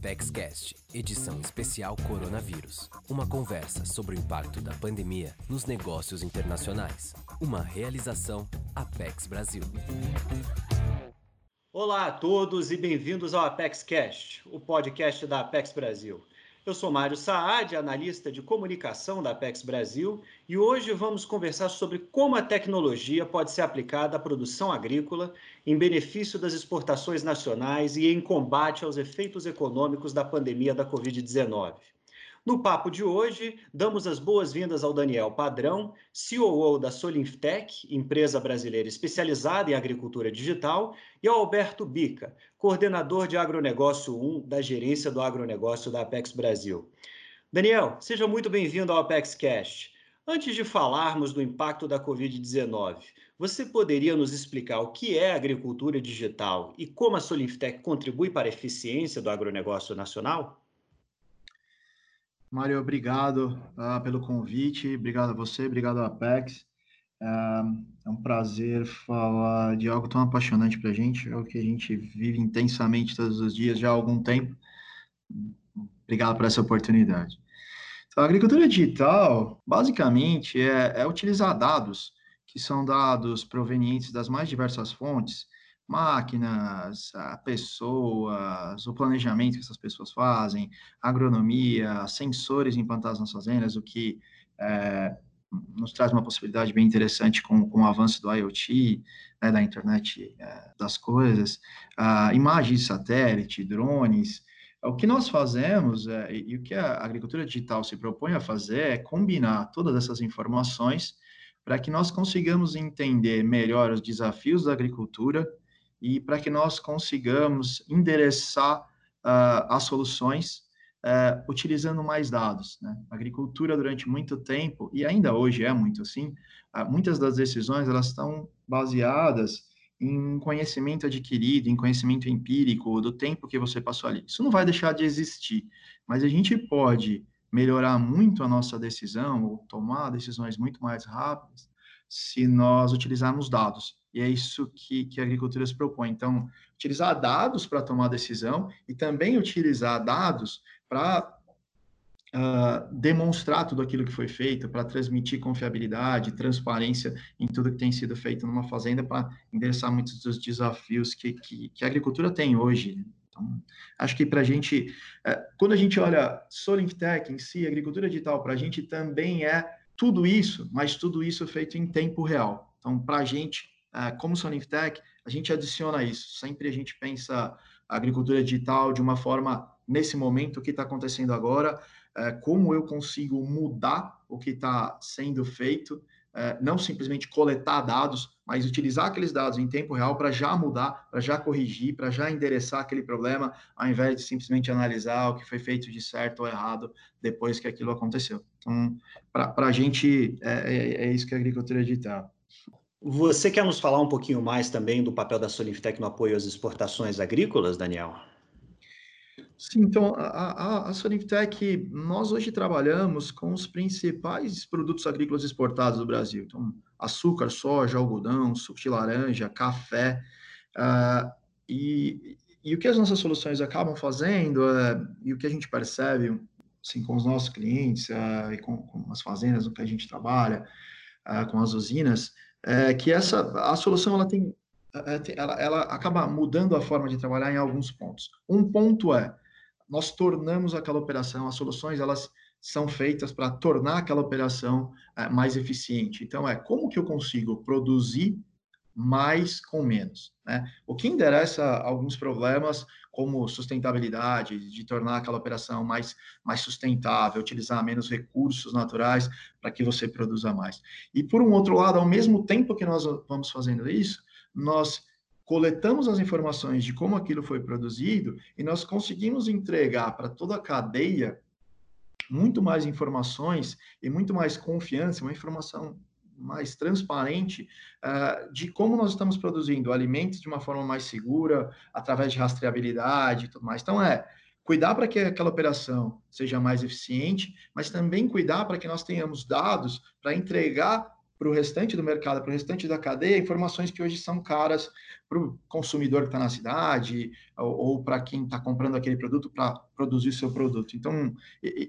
ApexCast, edição especial Coronavírus. Uma conversa sobre o impacto da pandemia nos negócios internacionais. Uma realização Apex Brasil. Olá a todos e bem-vindos ao ApexCast, o podcast da Apex Brasil. Eu sou Mário Saad, analista de comunicação da Apex Brasil, e hoje vamos conversar sobre como a tecnologia pode ser aplicada à produção agrícola em benefício das exportações nacionais e em combate aos efeitos econômicos da pandemia da Covid-19. No papo de hoje, damos as boas-vindas ao Daniel Padrão, COO da Solinftec, empresa brasileira especializada em agricultura digital, e ao Alberto Bica, coordenador de agronegócio 1 da gerência do agronegócio da Apex Brasil. Daniel, seja muito bem-vindo ao Apex Cast. Antes de falarmos do impacto da Covid-19, você poderia nos explicar o que é agricultura digital e como a Solinftec contribui para a eficiência do agronegócio nacional? Mário, obrigado uh, pelo convite, obrigado a você, obrigado a Apex. Uh, é um prazer falar de algo tão apaixonante para a gente, é o que a gente vive intensamente todos os dias já há algum tempo. Obrigado por essa oportunidade. Então, a agricultura digital, basicamente, é, é utilizar dados, que são dados provenientes das mais diversas fontes, máquinas, pessoas, o planejamento que essas pessoas fazem, agronomia, sensores implantados nas fazendas, o que é, nos traz uma possibilidade bem interessante com, com o avanço do IoT, né, da internet é, das coisas, uh, imagens de satélite, drones. O que nós fazemos é, e o que a agricultura digital se propõe a fazer é combinar todas essas informações para que nós consigamos entender melhor os desafios da agricultura e para que nós consigamos endereçar uh, as soluções uh, utilizando mais dados. Né? A agricultura, durante muito tempo, e ainda hoje é muito assim, uh, muitas das decisões elas estão baseadas em conhecimento adquirido, em conhecimento empírico, do tempo que você passou ali. Isso não vai deixar de existir, mas a gente pode melhorar muito a nossa decisão, ou tomar decisões muito mais rápidas, se nós utilizarmos dados. E é isso que, que a agricultura se propõe. Então, utilizar dados para tomar decisão e também utilizar dados para uh, demonstrar tudo aquilo que foi feito, para transmitir confiabilidade, transparência em tudo que tem sido feito numa fazenda, para endereçar muitos dos desafios que, que, que a agricultura tem hoje. Então, acho que para a gente, uh, quando a gente olha Solintech em si, agricultura digital, para a gente também é tudo isso, mas tudo isso feito em tempo real. Então, para a gente, uh, como Sonintech, a gente adiciona isso. Sempre a gente pensa a agricultura digital de uma forma, nesse momento, o que está acontecendo agora, uh, como eu consigo mudar o que está sendo feito, não simplesmente coletar dados, mas utilizar aqueles dados em tempo real para já mudar, para já corrigir, para já endereçar aquele problema, ao invés de simplesmente analisar o que foi feito de certo ou errado depois que aquilo aconteceu. Então, para a gente, é, é, é isso que a agricultura digital. Você quer nos falar um pouquinho mais também do papel da Solinftec no apoio às exportações agrícolas, Daniel? Sim, então, a, a, a nós hoje trabalhamos com os principais produtos agrícolas exportados do Brasil. Então, açúcar, soja, algodão, suco de laranja, café. Uh, e, e o que as nossas soluções acabam fazendo, uh, e o que a gente percebe assim, com os nossos clientes uh, e com, com, as fazendas no que a gente trabalha, com as usinas, é, que essa a solução ela tem ela, ela acaba mudando a forma de trabalhar em alguns pontos. Um ponto é nós tornamos aquela operação, as soluções elas são feitas para tornar aquela operação é, mais eficiente. Então é como que eu consigo produzir mais com menos. Né? O que endereça alguns problemas, como sustentabilidade, de tornar aquela operação mais, mais sustentável, utilizar menos recursos naturais para que você produza mais. E, por um outro lado, ao mesmo tempo que nós vamos fazendo isso, nós coletamos as informações de como aquilo foi produzido e nós conseguimos entregar para toda a cadeia muito mais informações e muito mais confiança, uma informação mais transparente uh, de como nós estamos produzindo alimentos de uma forma mais segura, através de rastreabilidade e tudo mais. Então, é cuidar para que aquela operação seja mais eficiente, mas também cuidar para que nós tenhamos dados para entregar para o restante do mercado, para o restante da cadeia, informações que hoje são caras para o consumidor que está na cidade ou, ou para quem está comprando aquele produto para produzir seu produto. Então,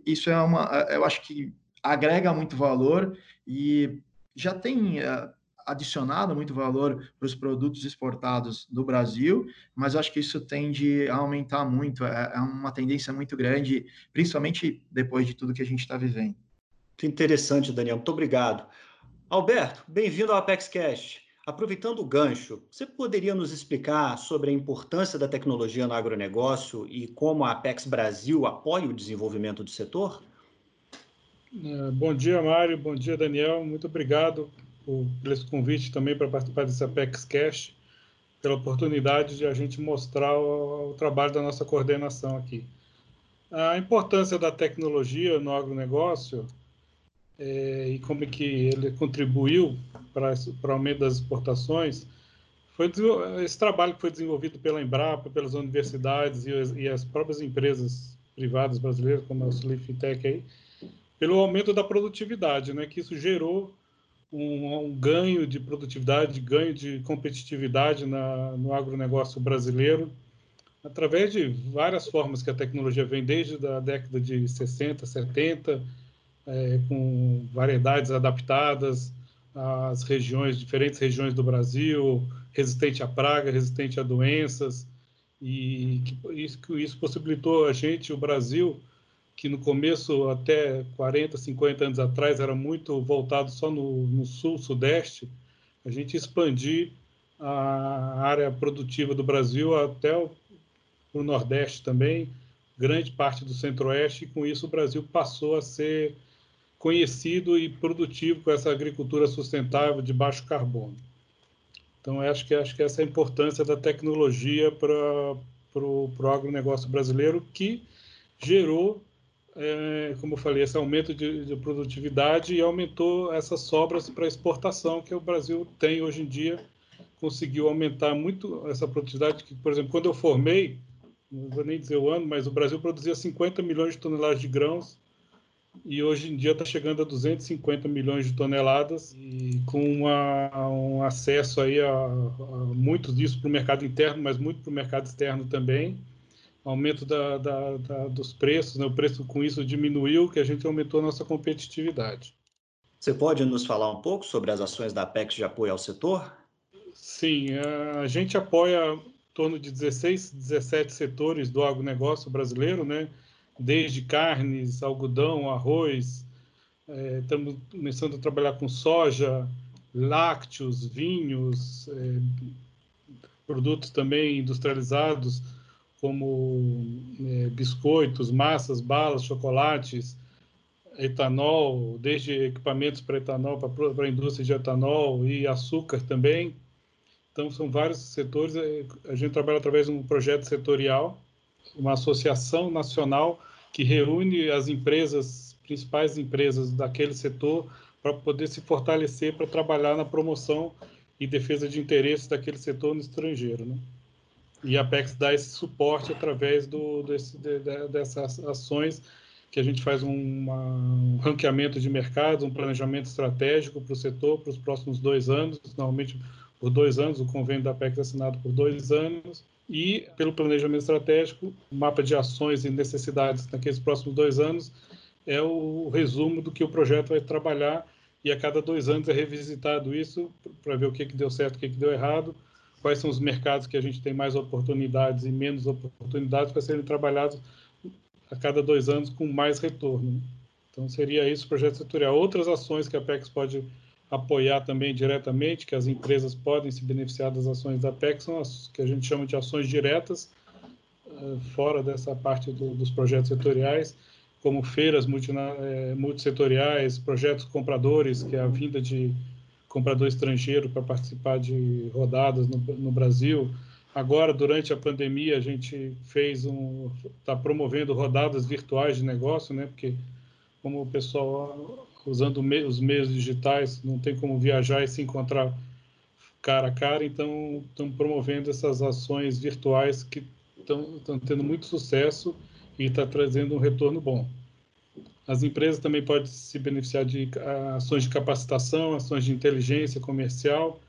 isso é uma, eu acho que agrega muito valor e já tem uh, adicionado muito valor para os produtos exportados do Brasil, mas acho que isso tende a aumentar muito, é, é uma tendência muito grande, principalmente depois de tudo que a gente está vivendo. Que interessante, Daniel. Muito obrigado. Alberto, bem-vindo ao Apex Cash. Aproveitando o gancho, você poderia nos explicar sobre a importância da tecnologia no agronegócio e como a Apex Brasil apoia o desenvolvimento do setor? É, bom dia, Mário. Bom dia, Daniel. Muito obrigado por, esse convite também para participar desse Apex Cash, pela oportunidade de a gente mostrar o trabalho da nossa coordenação aqui. A importância da tecnologia no agronegócio é, e como é que ele contribuiu para, o aumento das exportações, foi esse trabalho que foi desenvolvido pela Embrapa, pelas universidades e e as próprias empresas privadas brasileiras, como a Solifintech aí, pelo aumento da produtividade, né, que isso gerou um, um ganho de produtividade, ganho de competitividade na, no agronegócio brasileiro, através de várias formas que a tecnologia vem desde a década de 60, 70, é, com variedades adaptadas às regiões, diferentes regiões do Brasil, resistente à praga, resistente a doenças, e que isso, isso possibilitou a gente, o Brasil, que no começo, até 40, 50 anos atrás, era muito voltado só no, no sul, sudeste, a gente expandir a área produtiva do Brasil até o, o nordeste também, grande parte do centro-oeste, e com isso o Brasil passou a ser conhecido e produtivo com essa agricultura sustentável de baixo carbono. Então, acho que, acho que essa é a importância da tecnologia para o agronegócio brasileiro, que gerou, é, como eu falei, esse aumento de, de produtividade e aumentou essas sobras para exportação que o Brasil tem hoje em dia. Conseguiu aumentar muito essa produtividade. Que, por exemplo, quando eu formei, não vou nem dizer o ano, mas o Brasil produzia 50 milhões de toneladas de grãos e hoje em dia está chegando a 250 milhões de toneladas e com uma, um acesso aí a, a muito disso para o mercado interno, mas muito para o mercado externo também. Aumento da, da, da, dos preços, né? o preço com isso diminuiu, que a gente aumentou a nossa competitividade. Você pode nos falar um pouco sobre as ações da Apex de apoio ao setor? Sim, a gente apoia em torno de 16, 17 setores do agronegócio brasileiro, né? Desde carnes, algodão, arroz. É, estamos começando a trabalhar com soja, lácteos, vinhos, é, produtos também industrializados, como é, biscoitos, massas, balas, chocolates, etanol, desde equipamentos para etanol, para a indústria de etanol e açúcar também. Então, são vários setores. É, a gente trabalha através de um projeto setorial, uma associação nacional que reúne as empresas, principais empresas daquele setor, para poder se fortalecer para trabalhar na promoção e defesa de interesses daquele setor no estrangeiro. Né? E a Apex dá esse suporte através do, desse, de, de, dessas ações que a gente faz uma, um ranqueamento de mercados, um planejamento estratégico para o setor para os próximos dois anos, normalmente por dois anos, o convênio da Apex é assinado por dois anos, e, pelo planejamento estratégico, o mapa de ações e necessidades naqueles próximos dois anos é o resumo do que o projeto vai trabalhar e a cada dois anos é revisitado isso para ver o que, que deu certo, o que, que deu errado, quais são os mercados que a gente tem mais oportunidades e menos oportunidades para serem trabalhados a cada dois anos com mais retorno. Então, seria isso o projeto setorial. Outras ações que a PEX pode apoiar também diretamente, que as empresas podem se beneficiar das ações da PEC, são as que a gente chama de ações diretas, eh, fora dessa parte do, dos projetos setoriais, como feiras eh, multissetoriais, projetos compradores, que é a vinda de comprador estrangeiro para participar de rodadas no, no Brasil. Agora, durante a pandemia, a gente fez um, está promovendo rodadas virtuais de negócio, né? Porque como o pessoal usando os meios digitais, não tem como viajar e se encontrar cara a cara, então estão promovendo essas ações virtuais que estão tendo muito sucesso e está trazendo um retorno bom. As empresas também podem se beneficiar de ações de capacitação, ações de inteligência comercial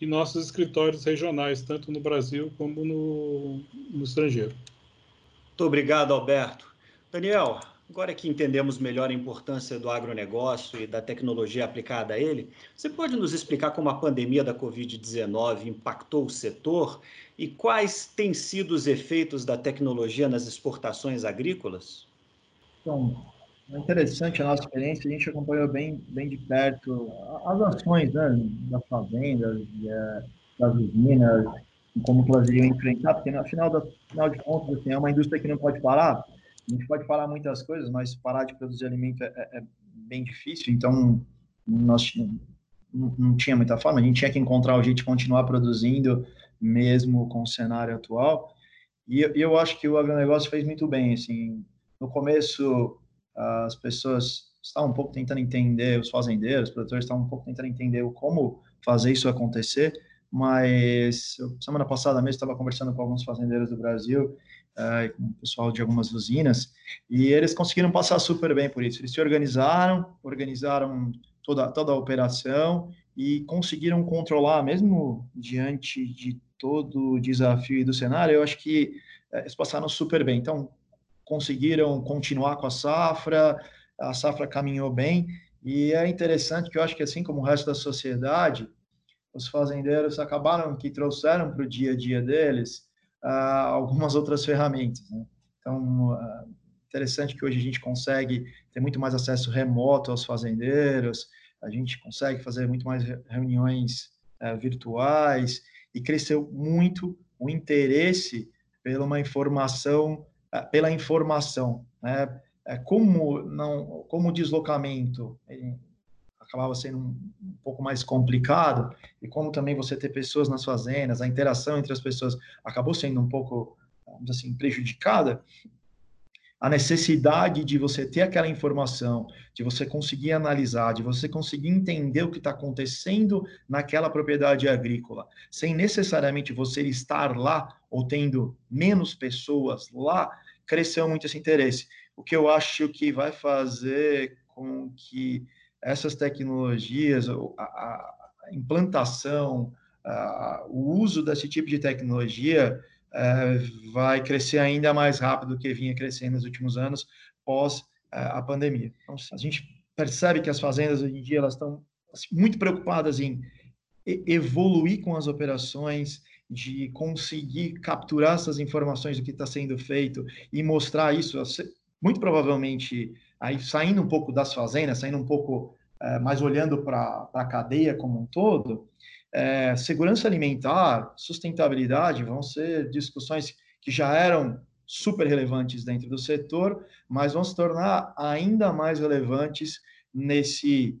e nossos escritórios regionais, tanto no Brasil como no, no estrangeiro. Muito obrigado, Alberto. Daniel, agora que entendemos melhor a importância do agronegócio e da tecnologia aplicada a ele, você pode nos explicar como a pandemia da Covid-19 impactou o setor e quais têm sido os efeitos da tecnologia nas exportações agrícolas? Então, é interessante a nossa experiência, a gente acompanhou bem, bem de perto as ações né, das fazendas, é, das usinas, como elas iriam enfrentar, porque no final, da, final de contas assim, é uma indústria que não pode parar. A gente pode parar muitas coisas, mas parar de produzir alimento é, é, é bem difícil, então nós não, não tinha muita forma, a gente tinha que encontrar o jeito de continuar produzindo, mesmo com o cenário atual. E eu acho que o agronegócio fez muito bem, assim, no começo as pessoas estavam um pouco tentando entender, os fazendeiros, os produtores estavam um pouco tentando entender como fazer isso acontecer, mas semana passada mesmo estava conversando com alguns fazendeiros do Brasil, uh, com o pessoal de algumas usinas, e eles conseguiram passar super bem por isso. Eles se organizaram, organizaram toda, toda a operação e conseguiram controlar, mesmo diante de todo o desafio do cenário, eu acho que uh, eles passaram super bem. Então, conseguiram continuar com a safra, a safra caminhou bem, e é interessante que eu acho que assim como o resto da sociedade, os fazendeiros acabaram que trouxeram para o dia a dia deles uh, algumas outras ferramentas. Né? Então, uh, interessante que hoje a gente consegue ter muito mais acesso remoto aos fazendeiros, a gente consegue fazer muito mais reuniões uh, virtuais e cresceu muito o interesse pela uma informação eh, pela informação, né? É, como não, como o deslocamento acabava sendo um, pouco mais complicado e como também você ter pessoas nas fazendas, a interação entre as pessoas acabou sendo um pouco, vamos assim, prejudicada, a necessidade de você ter aquela informação, de você conseguir analisar, de você conseguir entender o que está acontecendo naquela propriedade agrícola, sem necessariamente você estar lá ou tendo menos pessoas lá, cresceu muito esse interesse. O que eu acho que vai fazer com que essas tecnologias, a, a implantação, a, o uso desse tipo de tecnologia é, vai crescer ainda mais rápido do que vinha crescendo nos últimos anos pós é, a pandemia. Então, a gente percebe que as fazendas hoje em dia elas estão assim, muito preocupadas em evoluir com as operações, de conseguir capturar essas informações do que está sendo feito e mostrar isso, muito provavelmente, aí saindo um pouco das fazendas, saindo um pouco é, mais olhando para a cadeia como um todo, é, segurança alimentar, sustentabilidade vão ser discussões que já eram super relevantes dentro do setor, mas vão se tornar ainda mais relevantes nesse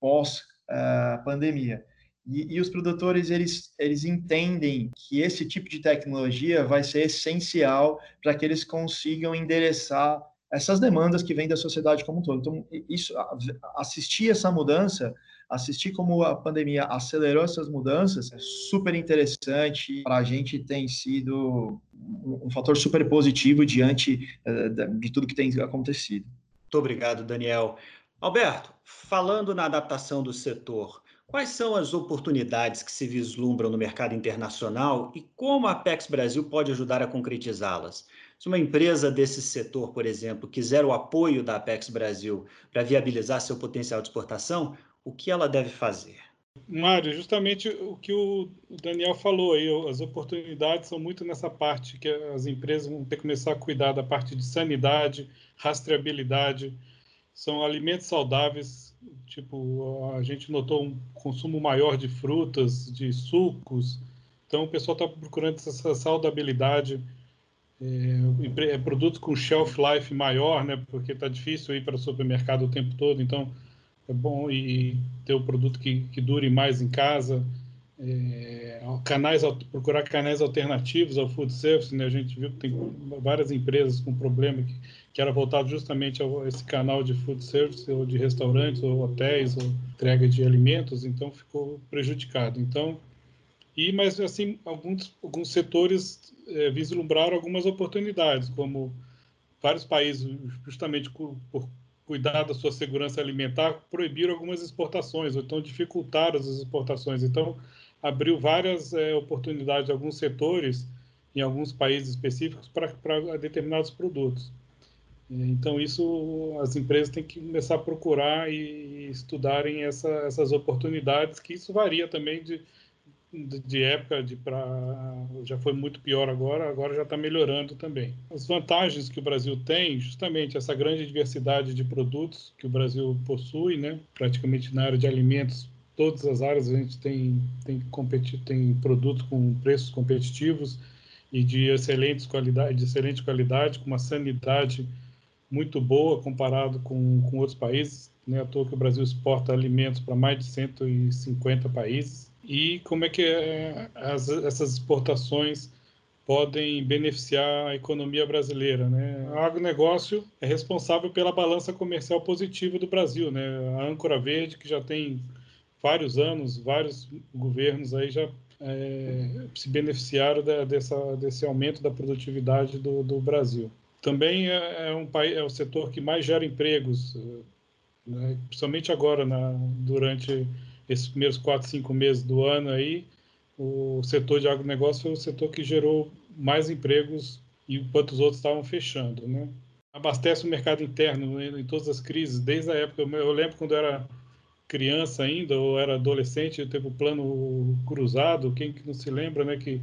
pós-pandemia. E, e, os produtores eles, eles entendem que esse tipo de tecnologia vai ser essencial para que eles consigam endereçar essas demandas que vêm da sociedade como um todo. Então, isso, assistir essa mudança, assistir como a pandemia acelerou essas mudanças, é super interessante. Para a gente tem sido um fator super positivo diante eh, de tudo que tem acontecido. Muito obrigado, Daniel. Alberto, falando na adaptação do setor, Quais são as oportunidades que se vislumbram no mercado internacional e como a Apex Brasil pode ajudar a concretizá-las? Se uma empresa desse setor, por exemplo, quiser o apoio da Apex Brasil para viabilizar seu potencial de exportação, o que ela deve fazer? Mário, justamente o que o Daniel falou aí, as oportunidades são muito nessa parte que as empresas vão ter que começar a cuidar da parte de sanidade, rastreabilidade, são alimentos saudáveis, Tipo, a gente notou um consumo maior de frutas, de sucos. Então, o pessoal está procurando essa saudabilidade. É, é, produtos com shelf life maior, né? Porque está difícil ir para o supermercado o tempo todo. Então, é bom e ter o produto que, que dure mais em casa. É, canais, procurar canais alternativos ao food service, né? A gente viu que tem várias empresas com problema que que era voltado justamente a esse canal de food service, ou de restaurantes, ou hotéis, ou entrega de alimentos, então ficou prejudicado. Então, e mas assim alguns alguns setores é, vislumbraram algumas oportunidades, como vários países, justamente por, por cuidar da sua segurança alimentar, proibiram algumas exportações, ou então dificultaram as exportações. Então, abriu várias é, oportunidades em alguns setores, em alguns países específicos, para determinados produtos. Então, isso as empresas têm que começar a procurar e estudarem essa, essas oportunidades, que isso varia também de, de, de época, de pra, já foi muito pior agora, agora já está melhorando também. As vantagens que o Brasil tem, justamente essa grande diversidade de produtos que o Brasil possui, né? praticamente na área de alimentos, todas as áreas a gente tem, tem, tem produtos com preços competitivos e de excelentes qualidade, de excelente qualidade, com uma sanidade muito boa comparado com, com outros países. Não é à toa que o Brasil exporta alimentos para mais de 150 países. E como é que é, as, essas exportações podem beneficiar a economia brasileira. Né? O agronegócio é responsável pela balança comercial positiva do Brasil. Né? A âncora verde, que já tem vários anos, vários governos aí já é, se beneficiaram da, dessa, desse aumento da produtividade do, do Brasil. Também é, é um país, é o setor que mais gera empregos, né? principalmente agora, na, durante esses primeiros quatro, cinco meses do ano aí, o setor de agronegócio foi o setor que gerou mais empregos enquanto os outros estavam fechando, né? Abastece o mercado interno né, em todas as crises, desde a época, eu lembro quando era criança ainda, ou era adolescente, teve o plano cruzado, quem que não se lembra, né, que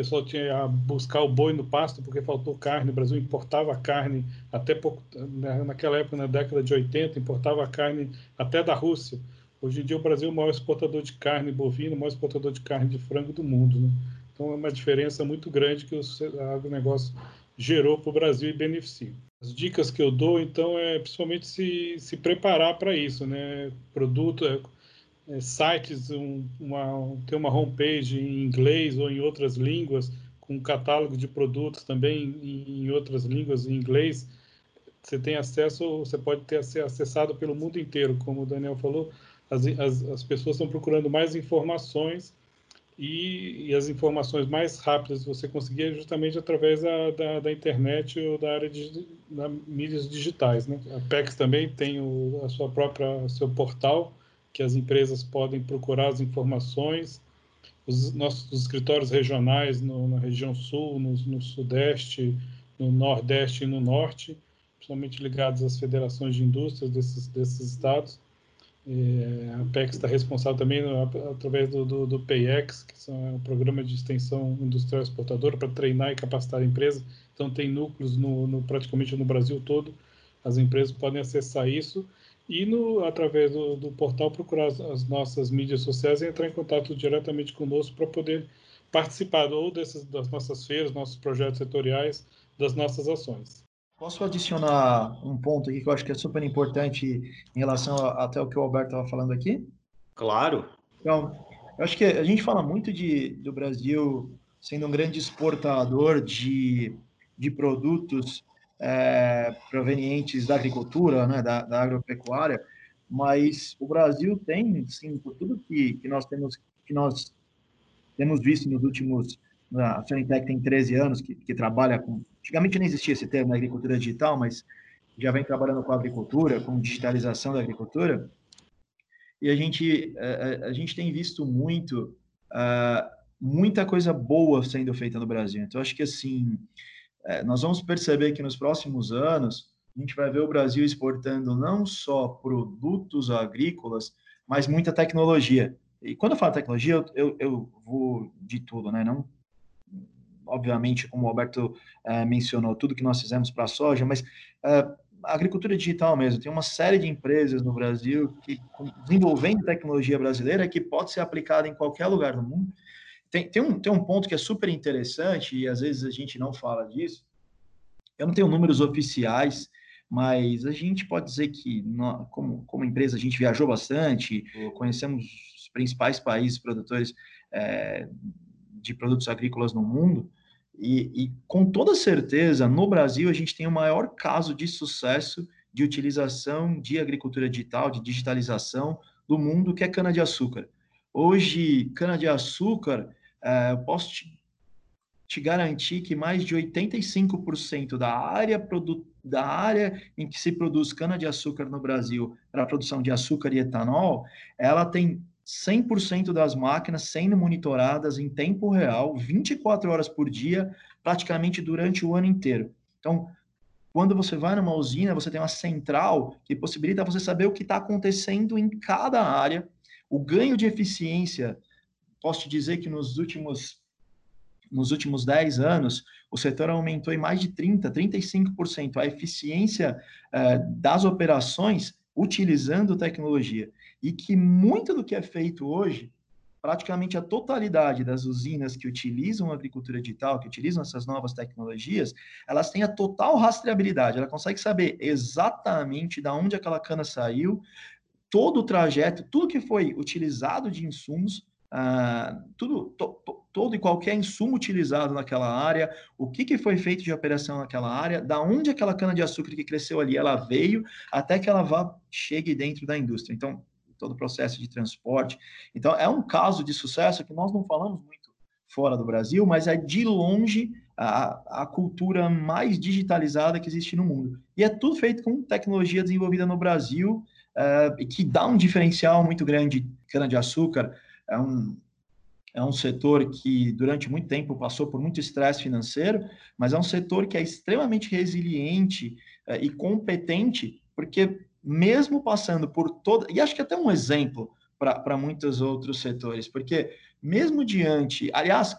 pessoal tinha a buscar o boi no pasto porque faltou carne. O Brasil importava carne até pouco, né, naquela época, na década de 80, importava carne até da Rússia. Hoje em dia, o Brasil é o maior exportador de carne bovina, o maior exportador de carne de frango do mundo. Né? Então, é uma diferença muito grande que o agronegócio gerou para o Brasil e beneficia. As dicas que eu dou, então, é principalmente se, se preparar para isso, né? Produto, é, é, sites, um, uma, ter uma homepage em inglês ou em outras línguas, com um catálogo de produtos também em, em outras línguas, em inglês. Você tem acesso, você pode ter ser acessado pelo mundo inteiro, como o Daniel falou. As, as, as pessoas estão procurando mais informações e, e, as informações mais rápidas você conseguir é justamente através da, da, da internet ou da área de da mídias digitais. Né? A PEX também tem o, a sua própria seu portal que as empresas podem procurar as informações. Os nossos escritórios regionais no, na região sul, no, no, sudeste, no nordeste e no norte, principalmente ligados às federações de indústrias desses, desses estados. É, a PEX está responsável também através do, do, do PEX, que são, é um programa de extensão industrial exportadora para treinar e capacitar a empresa. Então, tem núcleos no, no, praticamente no Brasil todo. As empresas podem acessar isso e no, através do, do portal procurar as, as, nossas mídias sociais e entrar em contato diretamente conosco para poder participar ou desses, das nossas feiras, nossos projetos setoriais, das nossas ações. Posso adicionar um ponto aqui que eu acho que é super importante em relação a, até o que o Alberto estava falando aqui? Claro. Então, eu acho que a gente fala muito de, do Brasil sendo um grande exportador de, de produtos é, provenientes da agricultura, né, da, da, agropecuária, mas o Brasil tem, sim, por tudo que, que nós temos que nós temos visto nos últimos a Fenitec tem 13 anos que, que trabalha com antigamente não existia esse termo agricultura digital, mas já vem trabalhando com a agricultura, com digitalização da agricultura. E a gente a, a gente tem visto muito uh, muita coisa boa sendo feita no Brasil. Então acho que assim é, nós vamos perceber que nos próximos anos a gente vai ver o Brasil exportando não só produtos agrícolas, mas muita tecnologia. E quando eu falo tecnologia, eu, eu vou de tudo, né? Não, obviamente, como o Alberto é, mencionou, tudo que nós fizemos para a soja, mas é, a agricultura digital mesmo. Tem uma série de empresas no Brasil que desenvolvendo tecnologia brasileira que pode ser aplicada em qualquer lugar do mundo tem, tem, um, tem um ponto que é super interessante, e às vezes a gente não fala disso. Eu não tenho números oficiais, mas a gente pode dizer que, nós, como, como empresa, a gente viajou bastante, conhecemos os principais países produtores é, de produtos agrícolas no mundo, e, e, com toda certeza, no Brasil, a gente tem o maior caso de sucesso de utilização de agricultura digital, de digitalização do mundo, que é cana-de-açúcar. Hoje, cana-de-açúcar é, eu posso te, te, garantir que mais de 85% da área, da área em que se produz cana-de-açúcar no Brasil para a produção de açúcar e etanol, ela tem 100% das máquinas sendo monitoradas em tempo real, 24 horas por dia, praticamente durante o ano inteiro. Então, quando você vai numa usina, você tem uma central que possibilita você saber o que está acontecendo em cada área. O ganho de eficiência, posso te dizer que nos últimos nos últimos 10 anos, o setor aumentou em mais de 30%, 35% a eficiência uh, das operações utilizando tecnologia. E que muito do que é feito hoje, praticamente a totalidade das usinas que utilizam a agricultura digital, que utilizam essas novas tecnologias, elas têm a total rastreabilidade, ela consegue saber exatamente de onde aquela cana saiu, todo o trajeto, tudo que foi utilizado de insumos, uh, tudo, to, to, todo e qualquer insumo utilizado naquela área, o que, que foi feito de operação naquela área, da onde aquela cana-de-açúcar que cresceu ali, ela veio, até que ela vá, chegue dentro da indústria. Então, todo o processo de transporte. Então, é um caso de sucesso que nós não falamos muito fora do Brasil, mas é de longe a, a cultura mais digitalizada que existe no mundo. E é tudo feito com tecnologia desenvolvida no Brasil, uh, que dá um diferencial muito grande. Cana-de-açúcar é um, é um setor que durante muito tempo passou por muito estresse financeiro, mas é um setor que é extremamente resiliente uh, e competente, porque mesmo passando por toda. E acho que até um exemplo para muitos outros setores, porque mesmo diante. Aliás,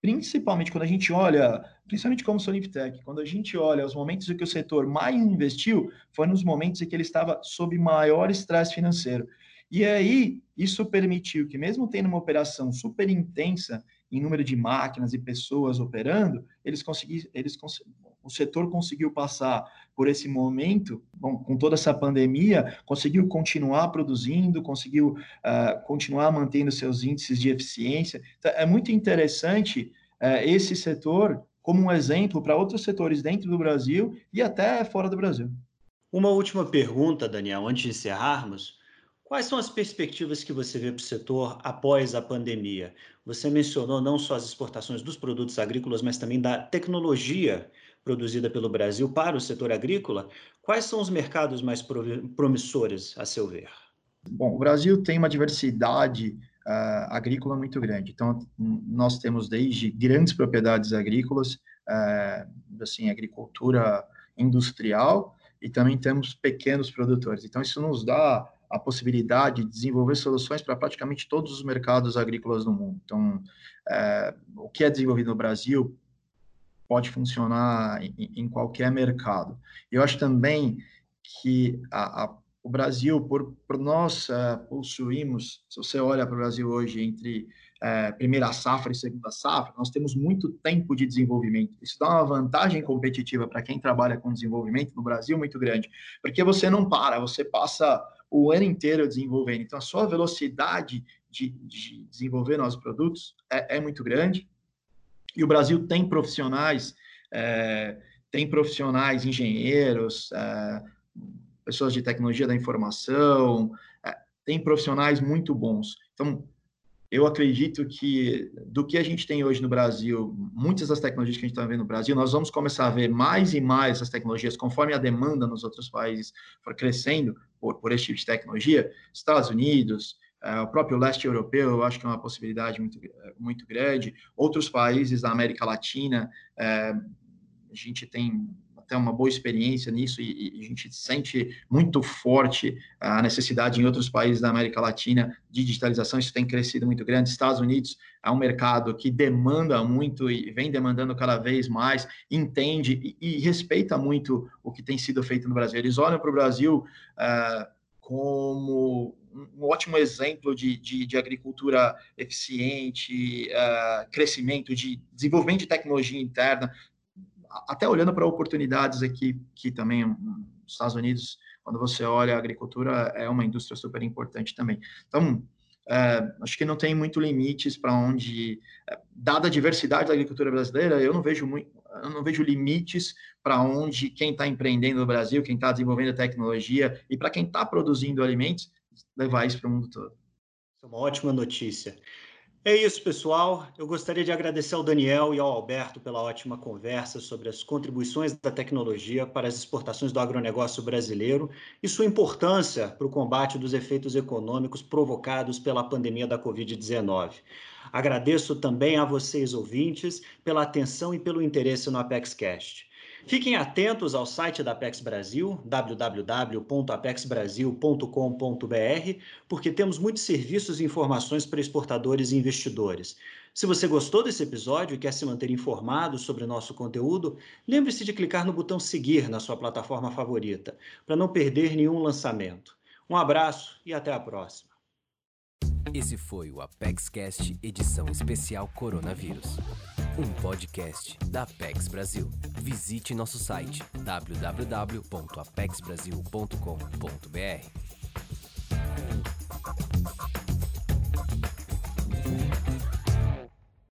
principalmente quando a gente olha, principalmente como Soliptech, quando a gente olha os momentos em que o setor mais investiu, foi nos momentos em que ele estava sob maior estresse financeiro. E aí, isso permitiu que, mesmo tendo uma operação super intensa em número de máquinas e pessoas operando, eles conseguiram, eles o setor conseguiu passar por esse momento, bom, com toda essa pandemia, conseguiu continuar produzindo, conseguiu uh, continuar mantendo seus índices de eficiência. Então, é muito interessante uh, esse setor como um exemplo para outros setores dentro do Brasil e até fora do Brasil. Uma última pergunta, Daniel, antes de encerrarmos. Quais são as perspectivas que você vê para o setor após a pandemia? Você mencionou não só as exportações dos produtos agrícolas, mas também da tecnologia produzida pelo Brasil para o setor agrícola. Quais são os mercados mais promissores, a seu ver? Bom, o Brasil tem uma diversidade uh, agrícola muito grande. Então, nós temos desde grandes propriedades agrícolas, uh, assim, agricultura industrial, e também temos pequenos produtores. Então, isso nos dá a possibilidade de desenvolver soluções para praticamente todos os mercados agrícolas do mundo. Então, é, o que é desenvolvido no Brasil pode funcionar em, em qualquer mercado. Eu acho também que a, a, o Brasil, por, por nós uh, possuímos, se você olha para o Brasil hoje entre uh, primeira safra e segunda safra, nós temos muito tempo de desenvolvimento. Isso dá uma vantagem competitiva para quem trabalha com desenvolvimento no Brasil muito grande, porque você não para, você passa o ano inteiro desenvolvendo. Então, a sua velocidade de, de desenvolver novos produtos é, é, muito grande. E o Brasil tem profissionais, é, tem profissionais, engenheiros, é, pessoas de tecnologia da informação, é, tem profissionais muito bons. Então, eu acredito que do que a gente tem hoje no Brasil, muitas das tecnologias que a gente está vendo no Brasil, nós vamos começar a ver mais e mais essas tecnologias conforme a demanda nos outros países for crescendo por, por esse tipo de tecnologia. Estados Unidos, o próprio leste europeu, eu acho que é uma possibilidade muito, muito grande. Outros países da América Latina, uh, a gente tem até uma boa experiência nisso e, e, a gente sente muito forte a necessidade em outros países da América Latina de digitalização, isso tem crescido muito grande. Estados Unidos é um mercado que demanda muito e vem demandando cada vez mais, entende e, e respeita muito o que tem sido feito no Brasil. Eles olham para o Brasil um ótimo exemplo de, de, de agricultura eficiente, uh, crescimento, de desenvolvimento de tecnologia interna, até olhando para oportunidades aqui, que também nos Estados Unidos, quando você olha a agricultura, é uma indústria super importante também. Então, é, acho que não tem muito limites para onde, é, dada a diversidade da agricultura brasileira, eu não vejo muito, eu não vejo limites para onde quem está empreendendo no Brasil, quem está desenvolvendo tecnologia e para quem está produzindo alimentos, levar isso para o mundo todo. É uma ótima notícia. É isso, pessoal. Eu gostaria de agradecer ao Daniel e ao Alberto pela ótima conversa sobre as contribuições da tecnologia para as exportações do agronegócio brasileiro e sua importância para o combate dos efeitos econômicos provocados pela pandemia da Covid-19. Agradeço também a vocês, ouvintes, pela atenção e pelo interesse no ApexCast. Fiquem atentos ao site da Apex Brasil, www.apexbrasil.com.br, porque temos muitos serviços e informações para exportadores e investidores. Se você gostou desse episódio e quer se manter informado sobre o nosso conteúdo, lembre-se de clicar no botão seguir na sua plataforma favorita, para não perder nenhum lançamento. Um abraço e até a próxima. Esse foi o ApexCast edição especial Coronavírus um podcast da Apex Brasil. Visite nosso site www.apexbrasil.com.br.